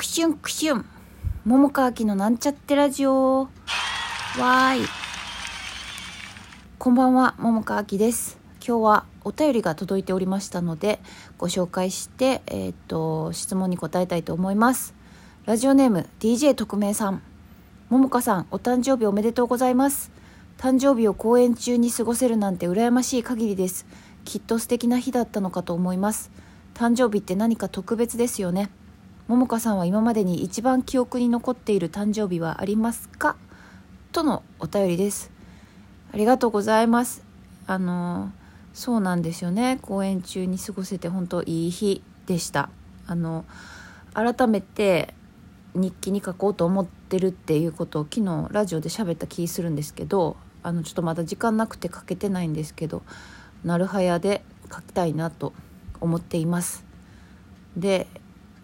クシュンクシュン。桃川きのなんちゃってラジオ。わーい。こんばんは桃川きです。今日はお便りが届いておりましたのでご紹介してえーっと質問に答えたいと思います。ラジオネーム DJ 特命さん。桃香さんお誕生日おめでとうございます。誕生日を公演中に過ごせるなんて羨ましい限りです。きっと素敵な日だったのかと思います。誕生日って何か特別ですよね。桃香さんは今までに一番記憶に残っている誕生日はありますか？とのお便りです。ありがとうございます。あのそうなんですよね。公演中に過ごせて本当いい日でした。あの改めて日記に書こうと思ってるっていうことを昨日ラジオで喋った気するんですけどあのちょっとまだ時間なくて書けてないんですけどなるはやで書きたいなと思っています。で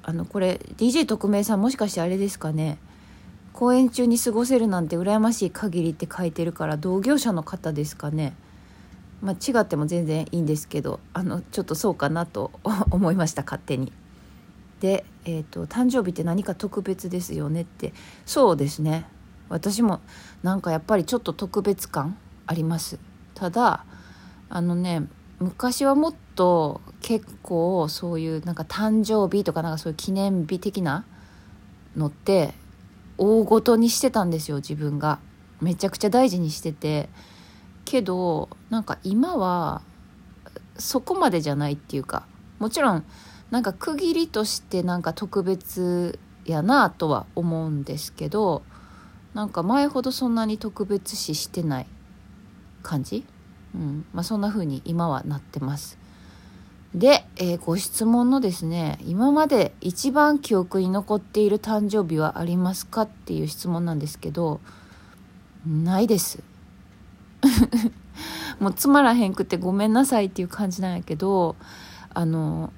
あのこれ DJ 特命さんもしかしてあれですかね？公演中に過ごせるなんて羨ましい限りって書いてるから同業者の方ですかね？まあ、違っても全然いいんですけどあのちょっとそうかなと 思いました勝手に。で、えーと「誕生日って何か特別ですよね」って。そうですね。私もなんかやっぱりちょっと特別感あります。ただあのね昔はもっと結構そういうなんか誕生日とかなんかそういう記念日的なのって大ごとにしてたんですよ自分が。めちゃくちゃ大事にしてて。けどなんか今はそこまでじゃないっていうか。もちろんなんか区切りとしてなんか特別やなとは思うんですけどなんか前ほどそんなに特別視してない感じ？うん。まあ、そんな風に今はなってます。で、えー、ご質問のですね今まで一番記憶に残っている誕生日はありますかっていう質問なんですけどないです。もうつまらへんくてごめんなさいっていう感じなんやけどあの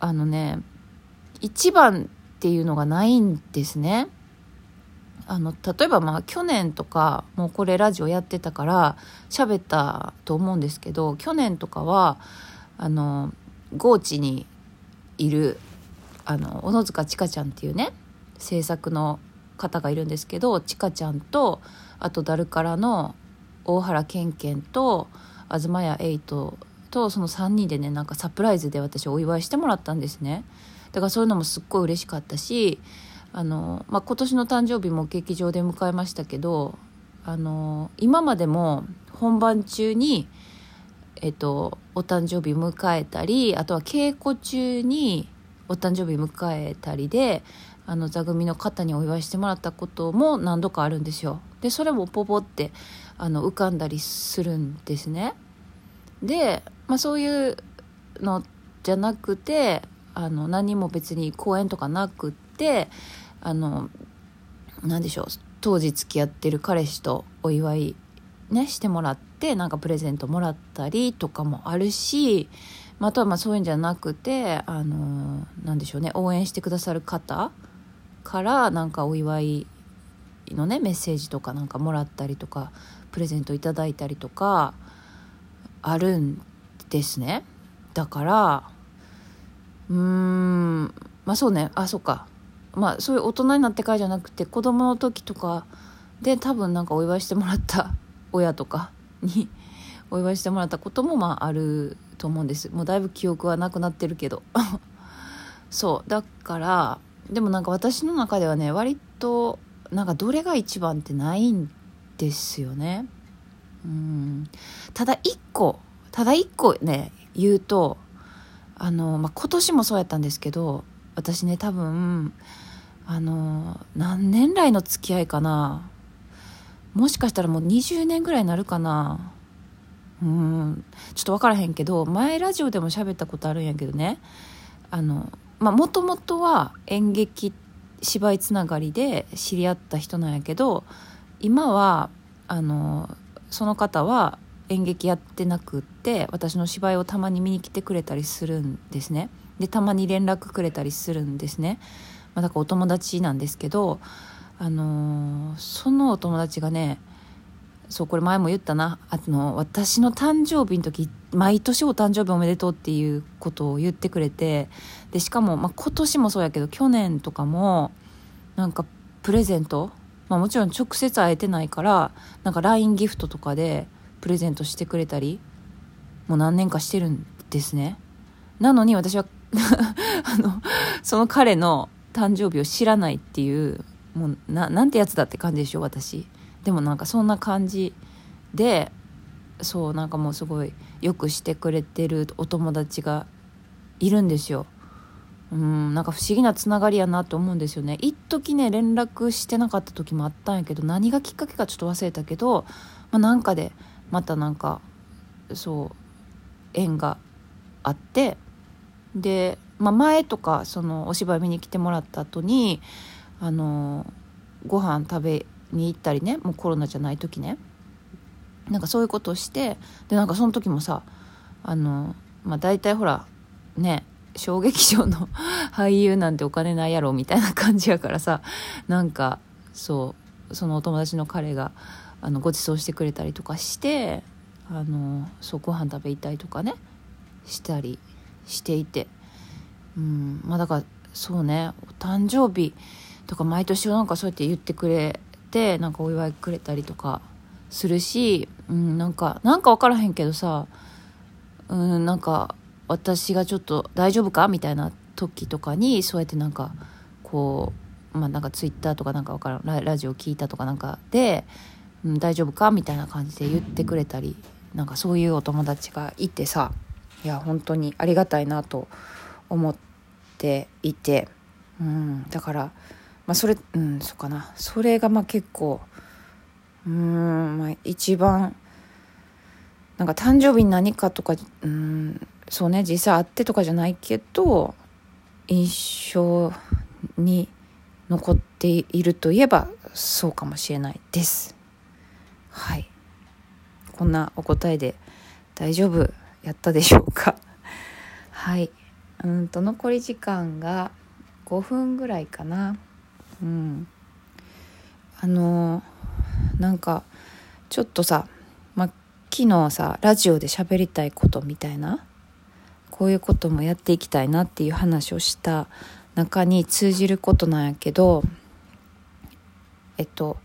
あのね一番っていうのがないんですね。あの例えばまあ去年とかもうこれラジオやってたから喋ったと思うんですけど去年とかはあの高知にいるあの小野塚千佳ちゃんっていうね制作の方がいるんですけど千佳ちゃんとあとダルカラの大原健健と東谷エイトとその3人でねなんかサプライズで私お祝いしてもらったんですね。だからそういうのもすっごい嬉しかったしあの、まあ、今年の誕生日も劇場で迎えましたけどあの今までも本番中に、えっと、お誕生日迎えたりあとは稽古中にお誕生日迎えたりであの座組の方にお祝いしてもらったことも何度かあるんですよ。でそれもポポってあの浮かんだりするんですね。で、まあ、そういうのじゃなくてあの何も別に公演とかなくってあの何でしょう当時付き合ってる彼氏とお祝いねしてもらってなんかプレゼントもらったりとかもあるしあとはまあそういうんじゃなくてあの何でしょうね応援してくださる方からなんかお祝いのねメッセージとかなんかもらったりとかプレゼントいただいたりとかあるんですね。だからうーんまあそうねあそっか。まあそういう大人になってからじゃなくて子供の時とかで多分なんかお祝いしてもらった親とかに お祝いしてもらったこともまああると思うんです。もうだいぶ記憶はなくなってるけど。そう。だからでもなんか私の中ではね割となんかどれが一番ってないんですよね。うん。ただ一個ただ一個ね言うとあの、まあ、今年もそうやったんですけど私ね多分あの何年来の付き合いかな。もしかしたらもう20年ぐらいになるかな。うん。ちょっと分からへんけど前ラジオでも喋ったことあるんやけどね。あのまあもともとは演劇芝居つながりで知り合った人なんやけど今はあのその方は演劇やってなくって私の芝居をたまに見に来てくれたりするんですね。でたまに連絡くれたりするんですね、まあ、だからお友達なんですけどあのー、そのお友達がねそうこれ前も言ったな。あの私の誕生日の時毎年お誕生日おめでとうっていうことを言ってくれてでしかも、まあ、今年もそうやけど去年とかもなんかプレゼント、まあ、もちろん直接会えてないからなんか LINE ギフトとかでプレゼントしてくれたりもう何年かしてるんですね。なのに私は あのその彼の誕生日を知らないっていうもうななんてやつだって感じでしょ私。でもなんかそんな感じでそうなんかもうすごいよくしてくれてるお友達がいるんですよ。うんなんか不思議なつながりやなと思うんですよね。一時ね連絡してなかった時もあったんやけど何がきっかけかちょっと忘れたけど、まあ、なんかでまたなんかそう縁があってで、まあ、前とかそのお芝居見に来てもらった後にあのご飯食べに行ったりねもうコロナじゃない時ね。なんかそういうことをしてでなんかその時もさあのまあ大体ほらね小劇場の 俳優なんてお金ないやろみたいな感じやからさなんかそうそのお友達の彼があのご馳走してくれたりとかしてあのそうご飯食べたりとかねしたりしていて。うんまあだからそうねお誕生日とか毎年なんかそうやって言ってくれてなんかお祝いくれたりとかするし、うん、なんかなんか分からへんけどさうんなんか私がちょっと大丈夫か？みたいな時とかにそうやってなんかこうまあなんかツイッターとかなんか分からんララジオ聞いたとかなんかで、うん、大丈夫か？みたいな感じで言ってくれたりなんかそういうお友達がいてさいや本当にありがたいなと思っていて、うん、だから、まあ、それうんそうかな。それがまあ結構うんまあ一番なんか誕生日に何かとかうんそうね実際会ってとかじゃないけど印象に残っているといえばそうかもしれないです。はい。こんなお答えで大丈夫やったでしょうか。はい。うんと残り時間が5分ぐらいかな。うん。あのなんかちょっとさ、ま昨日さラジオで喋りたいことみたいなこういうこともやっていきたいなっていう話をした中に通じることなんやけどえっと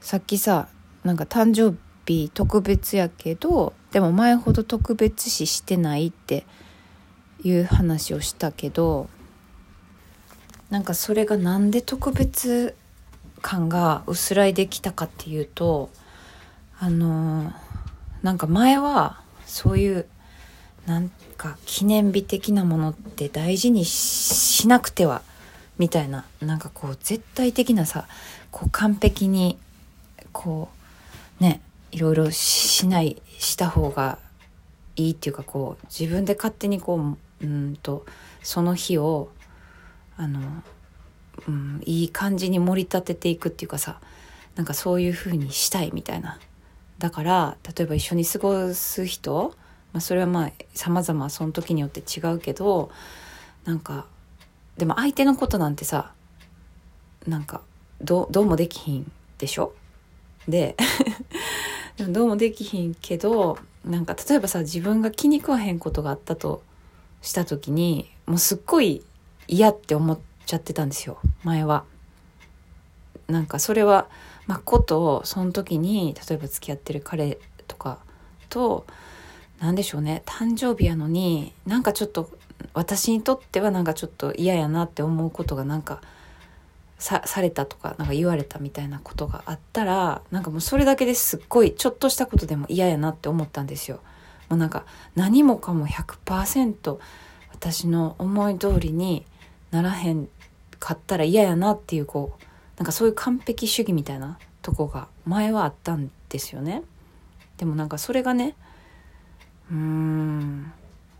さっきさなんか誕生日特別やけどでも前ほど特別視してないっていう話をしたけどなんかそれがなんで特別感が薄らいできたかっていうとあのなんか前はそういうなんか記念日的なものって大事にしなくてはみたいななんかこう絶対的なさこう完璧にこうねいろいろしないした方がいいっていうかこう自分で勝手にこううんとその日をあの、うん、いい感じに盛り立てていくっていうかさなんかそういう風にしたいみたいな。だから例えば一緒に過ごす人まあ、それはまあ様々その時によって違うけどなんかでも相手のことなんてさなんかどどうもできひんでしょ？で でもどうもできひんけどなんか例えばさ自分が気に食わへんことがあったとした時にもうすっごい嫌って思っちゃってたんですよ前は。なんかそれはまあことその時に例えば付き合ってる彼とかと何でしょうね誕生日やのになんかちょっと私にとってはなんかちょっと嫌やなって思うことがなんかさされたとかなんか言われたみたいなことがあったらなんかもうそれだけですっごいちょっとしたことでも嫌やなって思ったんですよ。もうなんか何もかも100%私の思い通りにならへんかったら嫌やなっていうこうなんかそういう完璧主義みたいなとこが前はあったんですよね。でもなんかそれがねうーん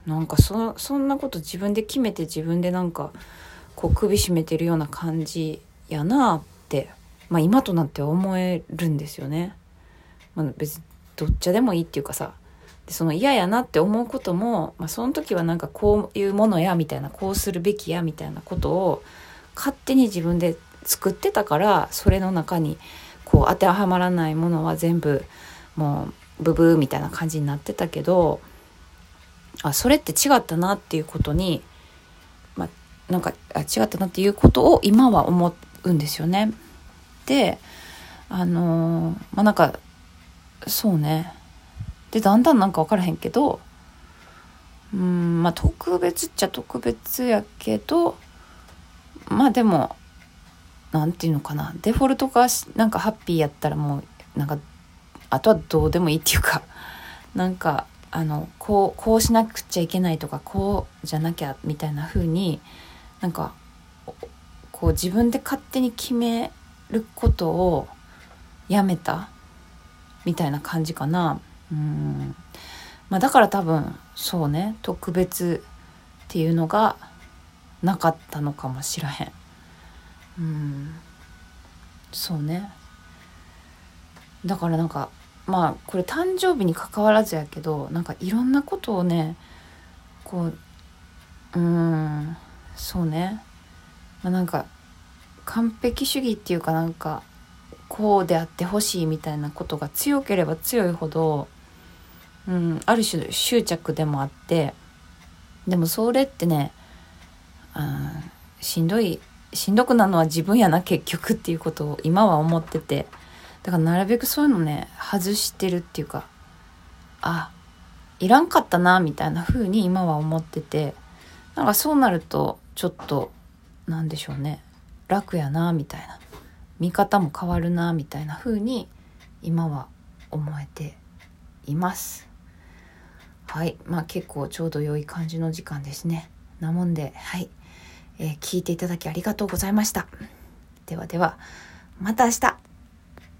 なんかそそんなこと自分で決めて自分でなんかこう首絞めてるような感じやなってまあ今となっては思えるんですよね。まあ、別にどっちでもいいっていうかさでその嫌やなって思うことも、まあ、その時はなんかこういうものやみたいなこうするべきやみたいなことを勝手に自分で作ってたからそれの中にこう当てはまらないものは全部もうブブーみたいな感じになってたけどあそれって違ったなっていうことに、まあ、なんかあ違ったなっていうことを今は思うんですよね。であのー、まあなんかそうねでだんだんなんか分からへんけどうんまあ特別っちゃ特別やけどまあでも何て言うのかなデフォルトがなんかハッピーやったらもうなんかあとはどうでもいいっていうか なんかあのこうこうしなくちゃいけないとかこうじゃなきゃみたいな風になんかこう自分で勝手に決めることをやめたみたいな感じかな。うん。まあ、だから多分そうね特別っていうのがなかったのかもしらへん。うん。そうね。だからなんかまあこれ誕生日にかかわらずやけどなんかいろんなことをねこううんそうね。まあなんか完璧主義っていうかなんかこうであってほしいみたいなことが強ければ強いほど、うん、ある種執着でもあってでもそれってね、うん、しんどいしんどくなるのは自分やな結局っていうことを今は思っててだからなるべくそういうのね外してるっていうかあいらんかったなみたいな風に今は思っててなんかそうなるとちょっとなんでしょうね楽やなみたいな。見方も変わるなみたいな風に今は思えています。はい。まあ結構ちょうど良い感じの時間ですね。なもんではい。えー、聞いていただきありがとうございました。ではでは、また明日。